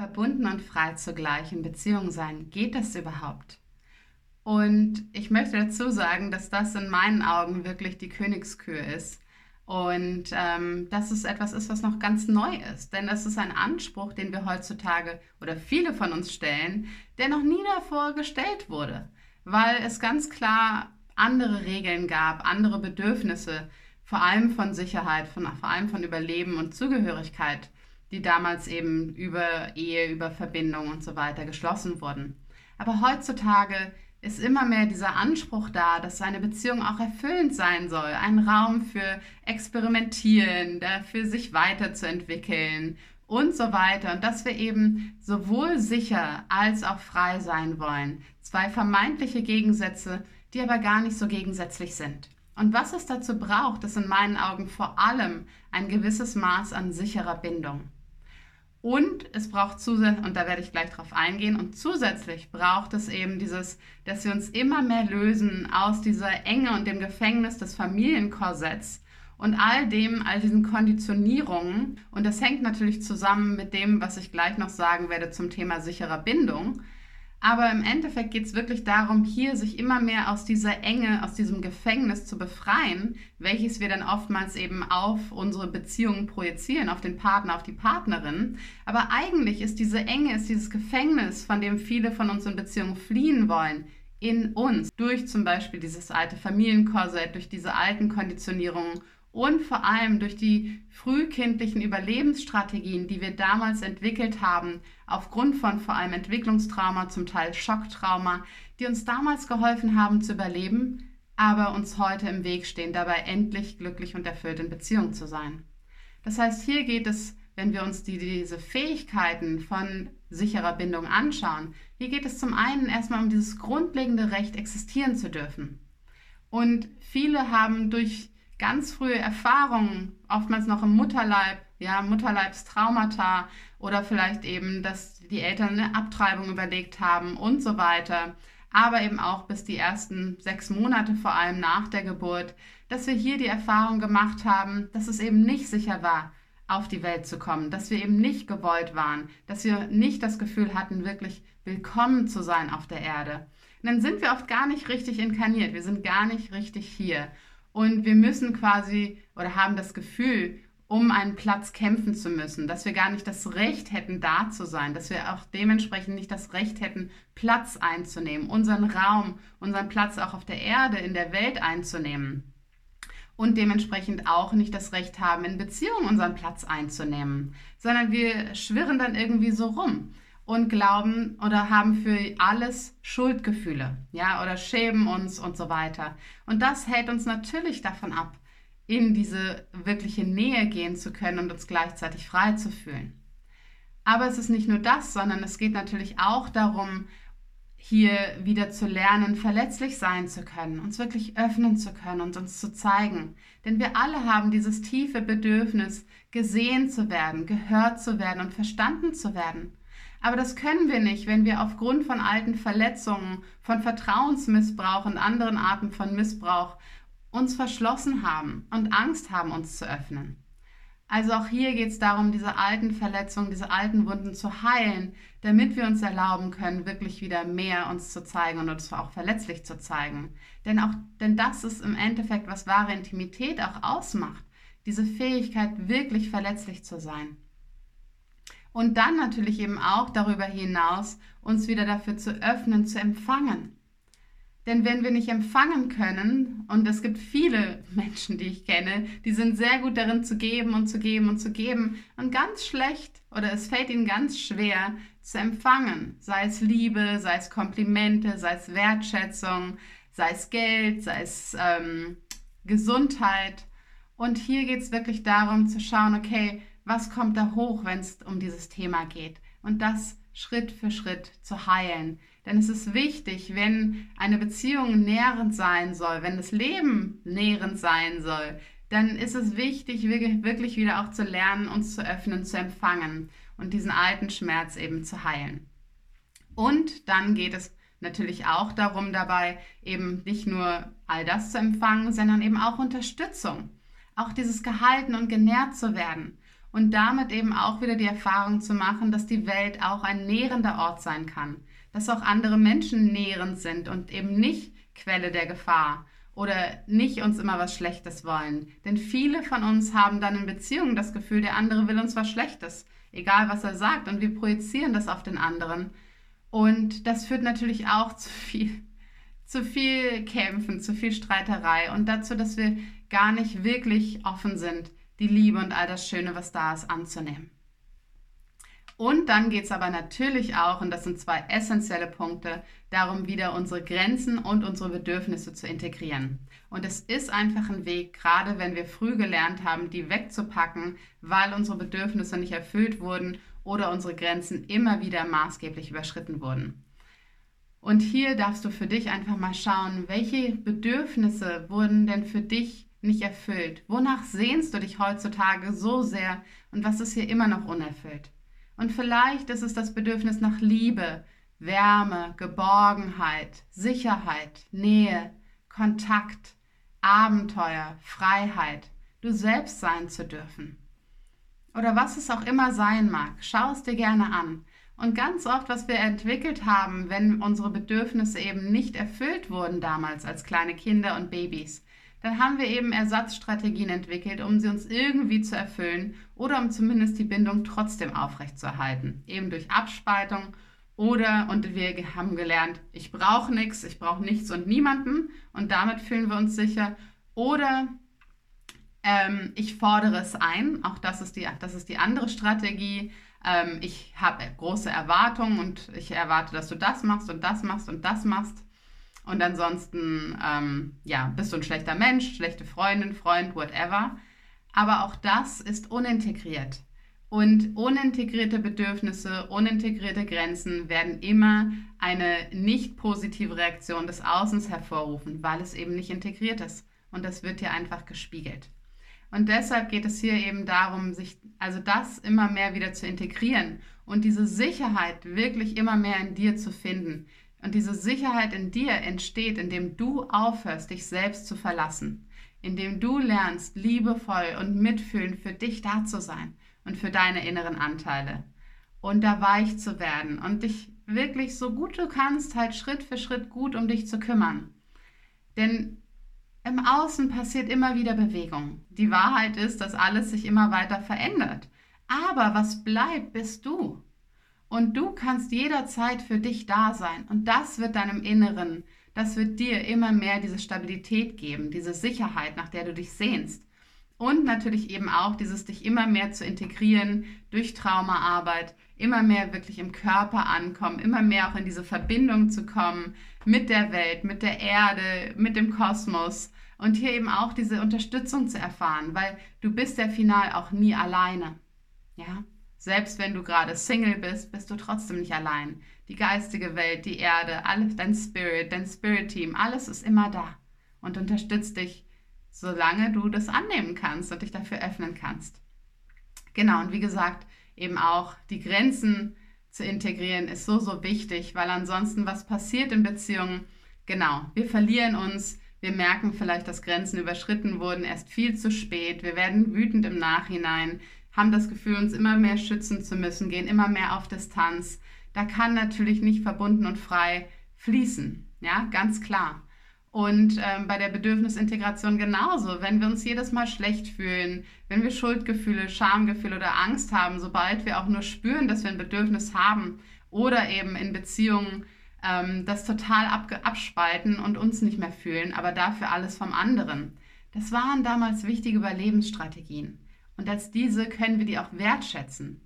verbunden und frei zugleich in Beziehung sein. Geht das überhaupt? Und ich möchte dazu sagen, dass das in meinen Augen wirklich die Königskür ist. Und ähm, dass es etwas ist, was noch ganz neu ist. Denn das ist ein Anspruch, den wir heutzutage oder viele von uns stellen, der noch nie davor gestellt wurde. Weil es ganz klar andere Regeln gab, andere Bedürfnisse, vor allem von Sicherheit, von, vor allem von Überleben und Zugehörigkeit, die damals eben über Ehe, über Verbindung und so weiter geschlossen wurden. Aber heutzutage ist immer mehr dieser Anspruch da, dass eine Beziehung auch erfüllend sein soll. Ein Raum für Experimentieren, dafür sich weiterzuentwickeln und so weiter. Und dass wir eben sowohl sicher als auch frei sein wollen. Zwei vermeintliche Gegensätze, die aber gar nicht so gegensätzlich sind. Und was es dazu braucht, ist in meinen Augen vor allem ein gewisses Maß an sicherer Bindung. Und es braucht zusätzlich, und da werde ich gleich drauf eingehen, und zusätzlich braucht es eben dieses, dass wir uns immer mehr lösen aus dieser Enge und dem Gefängnis des Familienkorsetts und all dem, all diesen Konditionierungen. Und das hängt natürlich zusammen mit dem, was ich gleich noch sagen werde zum Thema sicherer Bindung. Aber im Endeffekt geht es wirklich darum, hier sich immer mehr aus dieser Enge, aus diesem Gefängnis zu befreien, welches wir dann oftmals eben auf unsere Beziehungen projizieren, auf den Partner, auf die Partnerin. Aber eigentlich ist diese Enge, ist dieses Gefängnis, von dem viele von uns in Beziehungen fliehen wollen, in uns, durch zum Beispiel dieses alte Familienkorsett, durch diese alten Konditionierungen und vor allem durch die frühkindlichen Überlebensstrategien, die wir damals entwickelt haben, aufgrund von vor allem Entwicklungstrauma, zum Teil Schocktrauma, die uns damals geholfen haben zu überleben, aber uns heute im Weg stehen, dabei endlich glücklich und erfüllt in Beziehung zu sein. Das heißt, hier geht es, wenn wir uns die, diese Fähigkeiten von sicherer Bindung anschauen, hier geht es zum einen erstmal um dieses grundlegende Recht, existieren zu dürfen. Und viele haben durch ganz frühe Erfahrungen, oftmals noch im Mutterleib, ja, Mutterleibstraumata oder vielleicht eben, dass die Eltern eine Abtreibung überlegt haben und so weiter. Aber eben auch bis die ersten sechs Monate, vor allem nach der Geburt, dass wir hier die Erfahrung gemacht haben, dass es eben nicht sicher war, auf die Welt zu kommen, dass wir eben nicht gewollt waren, dass wir nicht das Gefühl hatten, wirklich willkommen zu sein auf der Erde. Und dann sind wir oft gar nicht richtig inkarniert, wir sind gar nicht richtig hier. Und wir müssen quasi oder haben das Gefühl, um einen Platz kämpfen zu müssen, dass wir gar nicht das Recht hätten, da zu sein, dass wir auch dementsprechend nicht das Recht hätten, Platz einzunehmen, unseren Raum, unseren Platz auch auf der Erde, in der Welt einzunehmen. Und dementsprechend auch nicht das Recht haben, in Beziehungen unseren Platz einzunehmen, sondern wir schwirren dann irgendwie so rum und glauben oder haben für alles Schuldgefühle, ja, oder schämen uns und so weiter. Und das hält uns natürlich davon ab, in diese wirkliche Nähe gehen zu können und uns gleichzeitig frei zu fühlen. Aber es ist nicht nur das, sondern es geht natürlich auch darum, hier wieder zu lernen, verletzlich sein zu können, uns wirklich öffnen zu können und uns zu zeigen. Denn wir alle haben dieses tiefe Bedürfnis, gesehen zu werden, gehört zu werden und verstanden zu werden. Aber das können wir nicht, wenn wir aufgrund von alten Verletzungen, von Vertrauensmissbrauch und anderen Arten von Missbrauch uns verschlossen haben und Angst haben, uns zu öffnen. Also auch hier geht es darum, diese alten Verletzungen, diese alten Wunden zu heilen, damit wir uns erlauben können, wirklich wieder mehr uns zu zeigen und uns auch verletzlich zu zeigen. Denn auch, denn das ist im Endeffekt, was wahre Intimität auch ausmacht. Diese Fähigkeit, wirklich verletzlich zu sein. Und dann natürlich eben auch darüber hinaus uns wieder dafür zu öffnen, zu empfangen. Denn wenn wir nicht empfangen können, und es gibt viele Menschen, die ich kenne, die sind sehr gut darin zu geben und zu geben und zu geben und ganz schlecht oder es fällt ihnen ganz schwer zu empfangen, sei es Liebe, sei es Komplimente, sei es Wertschätzung, sei es Geld, sei es ähm, Gesundheit. Und hier geht es wirklich darum zu schauen, okay, was kommt da hoch, wenn es um dieses Thema geht. Und das Schritt für Schritt zu heilen. Denn es ist wichtig, wenn eine Beziehung nährend sein soll, wenn das Leben nährend sein soll, dann ist es wichtig, wirklich wieder auch zu lernen, uns zu öffnen, zu empfangen und diesen alten Schmerz eben zu heilen. Und dann geht es natürlich auch darum dabei, eben nicht nur all das zu empfangen, sondern eben auch Unterstützung. Auch dieses gehalten und genährt zu werden und damit eben auch wieder die Erfahrung zu machen, dass die Welt auch ein nährender Ort sein kann, dass auch andere Menschen nährend sind und eben nicht Quelle der Gefahr oder nicht uns immer was Schlechtes wollen. Denn viele von uns haben dann in Beziehungen das Gefühl, der andere will uns was Schlechtes, egal was er sagt, und wir projizieren das auf den anderen. Und das führt natürlich auch zu viel, zu viel Kämpfen, zu viel Streiterei und dazu, dass wir gar nicht wirklich offen sind, die Liebe und all das Schöne, was da ist, anzunehmen. Und dann geht es aber natürlich auch, und das sind zwei essentielle Punkte, darum, wieder unsere Grenzen und unsere Bedürfnisse zu integrieren. Und es ist einfach ein Weg, gerade wenn wir früh gelernt haben, die wegzupacken, weil unsere Bedürfnisse nicht erfüllt wurden oder unsere Grenzen immer wieder maßgeblich überschritten wurden. Und hier darfst du für dich einfach mal schauen, welche Bedürfnisse wurden denn für dich nicht erfüllt? Wonach sehnst du dich heutzutage so sehr und was ist hier immer noch unerfüllt? Und vielleicht ist es das Bedürfnis nach Liebe, Wärme, Geborgenheit, Sicherheit, Nähe, Kontakt, Abenteuer, Freiheit, du selbst sein zu dürfen. Oder was es auch immer sein mag, schau es dir gerne an. Und ganz oft, was wir entwickelt haben, wenn unsere Bedürfnisse eben nicht erfüllt wurden damals als kleine Kinder und Babys, dann haben wir eben Ersatzstrategien entwickelt, um sie uns irgendwie zu erfüllen oder um zumindest die Bindung trotzdem aufrechtzuerhalten. Eben durch Abspaltung oder, und wir haben gelernt, ich brauche nichts, ich brauche nichts und niemanden und damit fühlen wir uns sicher. Oder ähm, ich fordere es ein, auch das ist die, das ist die andere Strategie. Ähm, ich habe große Erwartungen und ich erwarte, dass du das machst und das machst und das machst. Und ansonsten, ähm, ja, bist du ein schlechter Mensch, schlechte Freundin, Freund, whatever. Aber auch das ist unintegriert. Und unintegrierte Bedürfnisse, unintegrierte Grenzen werden immer eine nicht positive Reaktion des Außens hervorrufen, weil es eben nicht integriert ist. Und das wird dir einfach gespiegelt. Und deshalb geht es hier eben darum, sich also das immer mehr wieder zu integrieren und diese Sicherheit wirklich immer mehr in dir zu finden. Und diese Sicherheit in dir entsteht, indem du aufhörst, dich selbst zu verlassen, indem du lernst, liebevoll und mitfühlend für dich da zu sein und für deine inneren Anteile und da weich zu werden und dich wirklich so gut du kannst, halt Schritt für Schritt gut um dich zu kümmern. Denn im Außen passiert immer wieder Bewegung. Die Wahrheit ist, dass alles sich immer weiter verändert. Aber was bleibt, bist du. Und du kannst jederzeit für dich da sein. Und das wird deinem Inneren, das wird dir immer mehr diese Stabilität geben, diese Sicherheit, nach der du dich sehnst. Und natürlich eben auch dieses dich immer mehr zu integrieren durch Traumaarbeit, immer mehr wirklich im Körper ankommen, immer mehr auch in diese Verbindung zu kommen mit der Welt, mit der Erde, mit dem Kosmos und hier eben auch diese Unterstützung zu erfahren, weil du bist ja final auch nie alleine. Ja? Selbst wenn du gerade Single bist, bist du trotzdem nicht allein. Die geistige Welt, die Erde, alles, dein Spirit, dein Spirit-Team, alles ist immer da und unterstützt dich, solange du das annehmen kannst und dich dafür öffnen kannst. Genau, und wie gesagt, eben auch die Grenzen zu integrieren ist so, so wichtig, weil ansonsten was passiert in Beziehungen? Genau, wir verlieren uns, wir merken vielleicht, dass Grenzen überschritten wurden, erst viel zu spät, wir werden wütend im Nachhinein, haben das Gefühl, uns immer mehr schützen zu müssen, gehen immer mehr auf Distanz. Da kann natürlich nicht verbunden und frei fließen. Ja, ganz klar. Und ähm, bei der Bedürfnisintegration genauso. Wenn wir uns jedes Mal schlecht fühlen, wenn wir Schuldgefühle, Schamgefühle oder Angst haben, sobald wir auch nur spüren, dass wir ein Bedürfnis haben oder eben in Beziehungen ähm, das total abspalten und uns nicht mehr fühlen, aber dafür alles vom anderen. Das waren damals wichtige Überlebensstrategien. Und als diese können wir die auch wertschätzen.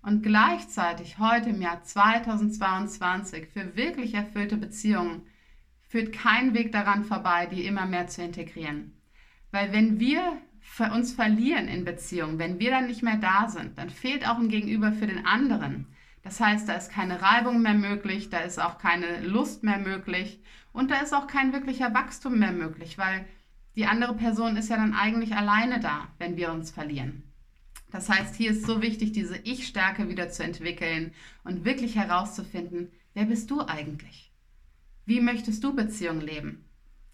Und gleichzeitig heute im Jahr 2022 für wirklich erfüllte Beziehungen führt kein Weg daran vorbei, die immer mehr zu integrieren. Weil wenn wir uns verlieren in Beziehungen, wenn wir dann nicht mehr da sind, dann fehlt auch ein Gegenüber für den anderen. Das heißt, da ist keine Reibung mehr möglich, da ist auch keine Lust mehr möglich und da ist auch kein wirklicher Wachstum mehr möglich, weil die andere Person ist ja dann eigentlich alleine da, wenn wir uns verlieren. Das heißt, hier ist so wichtig, diese Ich-Stärke wieder zu entwickeln und wirklich herauszufinden, wer bist du eigentlich? Wie möchtest du Beziehungen leben?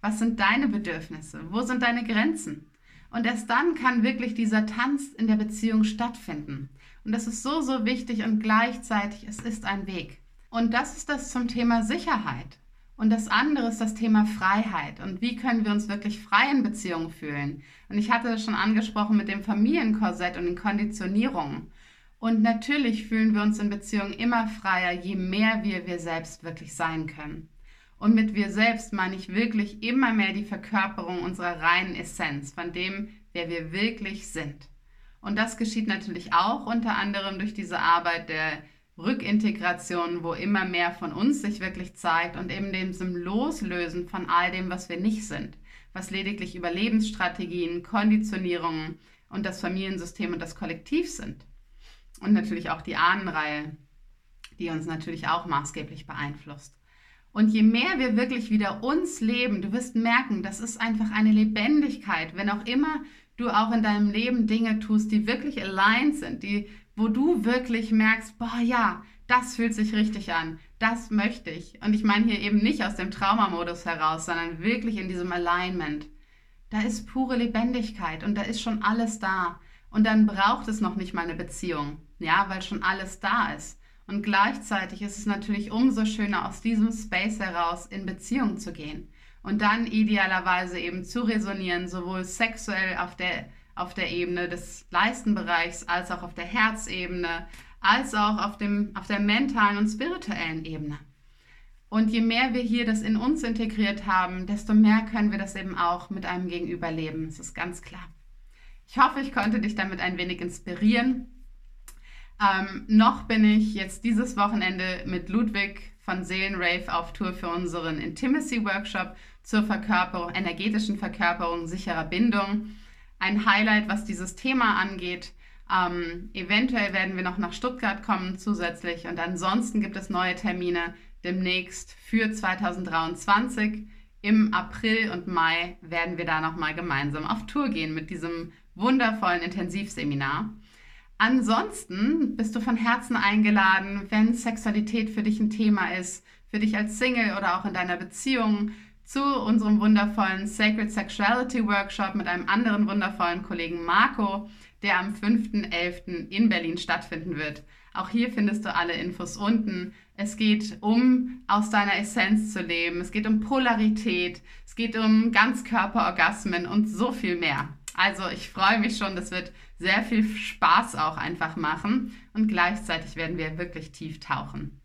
Was sind deine Bedürfnisse? Wo sind deine Grenzen? Und erst dann kann wirklich dieser Tanz in der Beziehung stattfinden. Und das ist so, so wichtig und gleichzeitig, es ist ein Weg. Und das ist das zum Thema Sicherheit. Und das andere ist das Thema Freiheit. Und wie können wir uns wirklich frei in Beziehungen fühlen? Und ich hatte das schon angesprochen mit dem Familienkorsett und den Konditionierungen. Und natürlich fühlen wir uns in Beziehungen immer freier, je mehr wir wir selbst wirklich sein können. Und mit wir selbst meine ich wirklich immer mehr die Verkörperung unserer reinen Essenz, von dem, wer wir wirklich sind. Und das geschieht natürlich auch unter anderem durch diese Arbeit der Rückintegration, wo immer mehr von uns sich wirklich zeigt und eben dem Loslösen von all dem, was wir nicht sind, was lediglich Überlebensstrategien, Konditionierungen und das Familiensystem und das Kollektiv sind. Und natürlich auch die Ahnenreihe, die uns natürlich auch maßgeblich beeinflusst. Und je mehr wir wirklich wieder uns leben, du wirst merken, das ist einfach eine Lebendigkeit, wenn auch immer du auch in deinem Leben Dinge tust, die wirklich aligned sind, die, wo du wirklich merkst, boah ja, das fühlt sich richtig an, das möchte ich. Und ich meine hier eben nicht aus dem Traumamodus heraus, sondern wirklich in diesem Alignment. Da ist pure Lebendigkeit und da ist schon alles da. Und dann braucht es noch nicht mal eine Beziehung, ja, weil schon alles da ist. Und gleichzeitig ist es natürlich umso schöner, aus diesem Space heraus in Beziehung zu gehen und dann idealerweise eben zu resonieren, sowohl sexuell auf der, auf der Ebene des Leistenbereichs als auch auf der Herzebene, als auch auf, dem, auf der mentalen und spirituellen Ebene. Und je mehr wir hier das in uns integriert haben, desto mehr können wir das eben auch mit einem Gegenüber leben. Das ist ganz klar. Ich hoffe, ich konnte dich damit ein wenig inspirieren ähm, noch bin ich jetzt dieses Wochenende mit Ludwig von Seelenrave auf Tour für unseren Intimacy Workshop zur Verkörperung, energetischen Verkörperung sicherer Bindung. Ein Highlight, was dieses Thema angeht. Ähm, eventuell werden wir noch nach Stuttgart kommen zusätzlich und ansonsten gibt es neue Termine demnächst für 2023. Im April und Mai werden wir da nochmal gemeinsam auf Tour gehen mit diesem wundervollen Intensivseminar. Ansonsten bist du von Herzen eingeladen, wenn Sexualität für dich ein Thema ist, für dich als Single oder auch in deiner Beziehung, zu unserem wundervollen Sacred Sexuality Workshop mit einem anderen wundervollen Kollegen Marco, der am 5.11. in Berlin stattfinden wird. Auch hier findest du alle Infos unten. Es geht um aus deiner Essenz zu leben. Es geht um Polarität. Es geht um Ganzkörperorgasmen und so viel mehr. Also ich freue mich schon, das wird sehr viel Spaß auch einfach machen und gleichzeitig werden wir wirklich tief tauchen.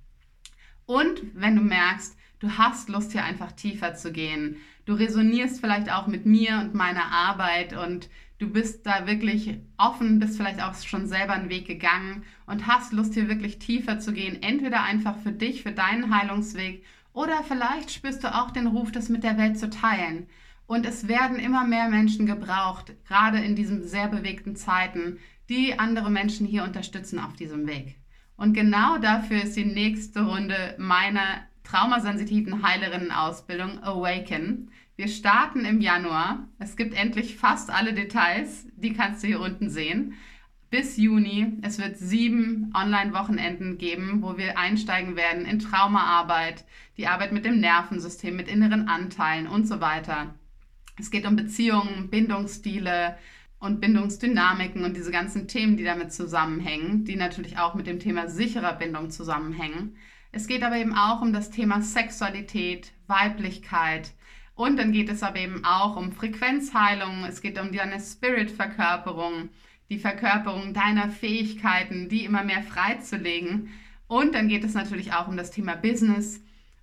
Und wenn du merkst, du hast Lust hier einfach tiefer zu gehen, du resonierst vielleicht auch mit mir und meiner Arbeit und du bist da wirklich offen, bist vielleicht auch schon selber einen Weg gegangen und hast Lust hier wirklich tiefer zu gehen, entweder einfach für dich, für deinen Heilungsweg oder vielleicht spürst du auch den Ruf, das mit der Welt zu teilen. Und es werden immer mehr Menschen gebraucht, gerade in diesen sehr bewegten Zeiten, die andere Menschen hier unterstützen auf diesem Weg. Und genau dafür ist die nächste Runde meiner traumasensitiven Heilerinnen-Ausbildung Awaken. Wir starten im Januar. Es gibt endlich fast alle Details, die kannst du hier unten sehen. Bis Juni. Es wird sieben Online-Wochenenden geben, wo wir einsteigen werden in Traumaarbeit, die Arbeit mit dem Nervensystem, mit inneren Anteilen und so weiter. Es geht um Beziehungen, Bindungsstile und Bindungsdynamiken und diese ganzen Themen, die damit zusammenhängen, die natürlich auch mit dem Thema sicherer Bindung zusammenhängen. Es geht aber eben auch um das Thema Sexualität, Weiblichkeit und dann geht es aber eben auch um Frequenzheilung, es geht um deine Spirit-Verkörperung, die Verkörperung deiner Fähigkeiten, die immer mehr freizulegen. Und dann geht es natürlich auch um das Thema Business,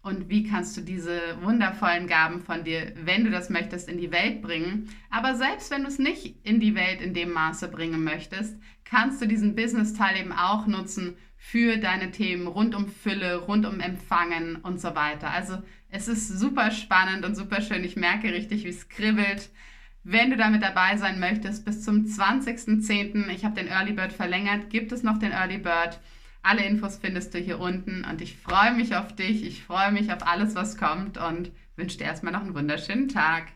und wie kannst du diese wundervollen Gaben von dir, wenn du das möchtest, in die Welt bringen. Aber selbst wenn du es nicht in die Welt in dem Maße bringen möchtest, kannst du diesen Business-Teil eben auch nutzen für deine Themen rund um Fülle, rund um Empfangen und so weiter. Also es ist super spannend und super schön. Ich merke richtig, wie es kribbelt. Wenn du damit dabei sein möchtest, bis zum 20.10., ich habe den Early Bird verlängert, gibt es noch den Early Bird. Alle Infos findest du hier unten und ich freue mich auf dich. Ich freue mich auf alles, was kommt und wünsche dir erstmal noch einen wunderschönen Tag.